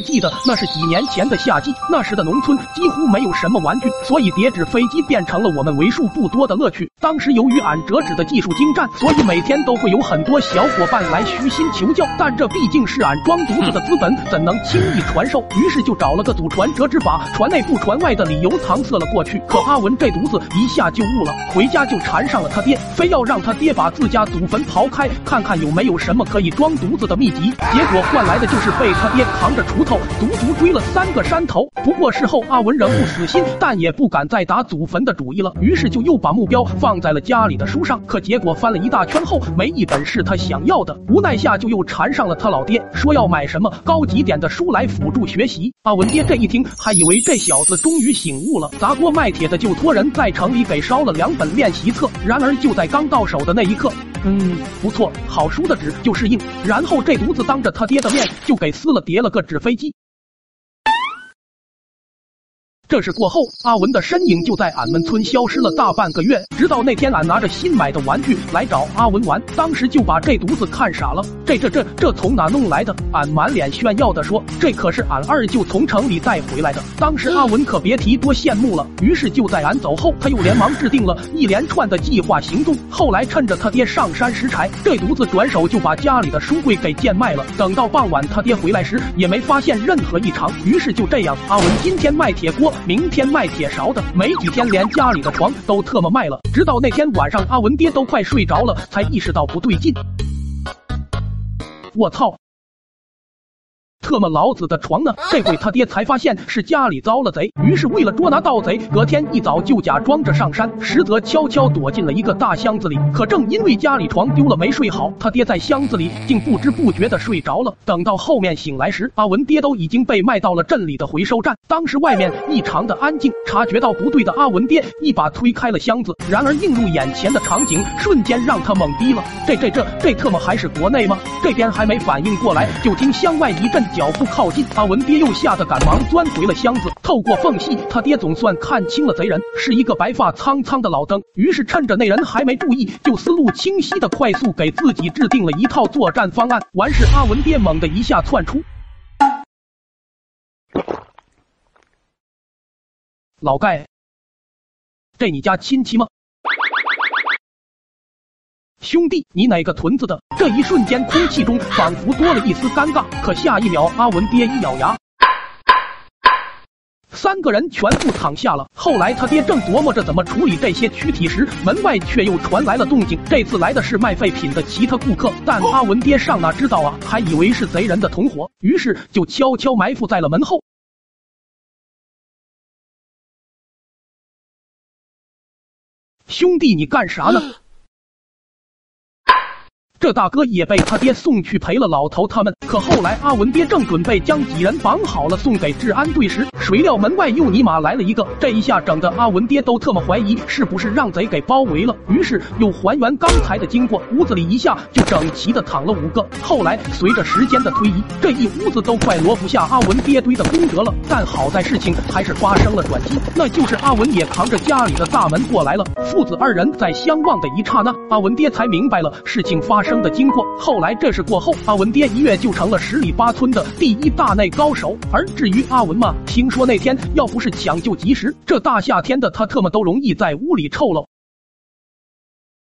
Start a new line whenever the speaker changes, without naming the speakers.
记得那是几年前的夏季，那时的农村几乎没有什么玩具，所以叠纸飞机变成了我们为数不多的乐趣。当时由于俺折纸的技术精湛，所以每天都会有很多小伙伴来虚心求教。但这毕竟是俺装犊子的资本，怎能轻易传授？于是就找了个祖传折纸法，传内不传外的理由搪塞了过去。可阿文这犊子一下就悟了，回家就缠上了他爹，非要让他爹把自家祖坟刨开，看看有没有什么可以装犊子的秘籍。结果换来的就是被他爹扛着锄头。足足追了三个山头，不过事后阿文仍不死心，但也不敢再打祖坟的主意了，于是就又把目标放在了家里的书上。可结果翻了一大圈后，没一本是他想要的，无奈下就又缠上了他老爹，说要买什么高级点的书来辅助学习。阿文爹这一听，还以为这小子终于醒悟了，砸锅卖铁的就托人在城里给烧了两本练习册。然而就在刚到手的那一刻，嗯，不错，好书的纸就是硬。然后这犊子当着他爹的面就给撕了叠了个纸飞机。这事过后，阿文的身影就在俺们村消失了大半个月。直到那天，俺拿着新买的玩具来找阿文玩，当时就把这犊子看傻了。这这这这从哪弄来的？俺满脸炫耀的说：“这可是俺二舅从城里带回来的。”当时阿文可别提多羡慕了。于是就在俺走后，他又连忙制定了一连串的计划行动。后来趁着他爹上山拾柴，这犊子转手就把家里的书柜给贱卖了。等到傍晚他爹回来时，也没发现任何异常。于是就这样，阿文今天卖铁锅。明天卖铁勺的，没几天连家里的床都特么卖了。直到那天晚上，阿文爹都快睡着了，才意识到不对劲。我操！特么老子的床呢？这回他爹才发现是家里遭了贼，于是为了捉拿盗贼，隔天一早就假装着上山，实则悄悄躲进了一个大箱子里。可正因为家里床丢了没睡好，他爹在箱子里竟不知不觉的睡着了。等到后面醒来时，阿文爹都已经被卖到了镇里的回收站。当时外面异常的安静，察觉到不对的阿文爹一把推开了箱子，然而映入眼前的场景瞬间让他懵逼了。这这这这特么还是国内吗？这边还没反应过来，就听箱外一阵。脚步靠近，阿文爹又吓得赶忙钻回了箱子。透过缝隙，他爹总算看清了贼人是一个白发苍苍的老登。于是趁着那人还没注意，就思路清晰的快速给自己制定了一套作战方案。完事，阿文爹猛地一下窜出，老盖，这你家亲戚吗？兄弟，你哪个屯子的？这一瞬间，空气中仿佛多了一丝尴尬。可下一秒，阿文爹一咬牙，三个人全部躺下了。后来他爹正琢磨着怎么处理这些躯体时，门外却又传来了动静。这次来的是卖废品的其他顾客，但阿文爹上哪知道啊，还以为是贼人的同伙，于是就悄悄埋伏在了门后。兄弟，你干啥呢？这大哥也被他爹送去陪了老头他们。可后来阿文爹正准备将几人绑好了送给治安队时，谁料门外又尼玛来了一个。这一下整的阿文爹都特么怀疑是不是让贼给包围了。于是又还原刚才的经过，屋子里一下就整齐的躺了五个。后来随着时间的推移，这一屋子都快摞不下阿文爹堆的功德了。但好在事情还是发生了转机，那就是阿文也扛着家里的大门过来了。父子二人在相望的一刹那，阿文爹才明白了事情发生。生的经过，后来这事过后，阿文爹一跃就成了十里八村的第一大内高手。而至于阿文嘛，听说那天要不是抢救及时，这大夏天的他特么都容易在屋里臭了。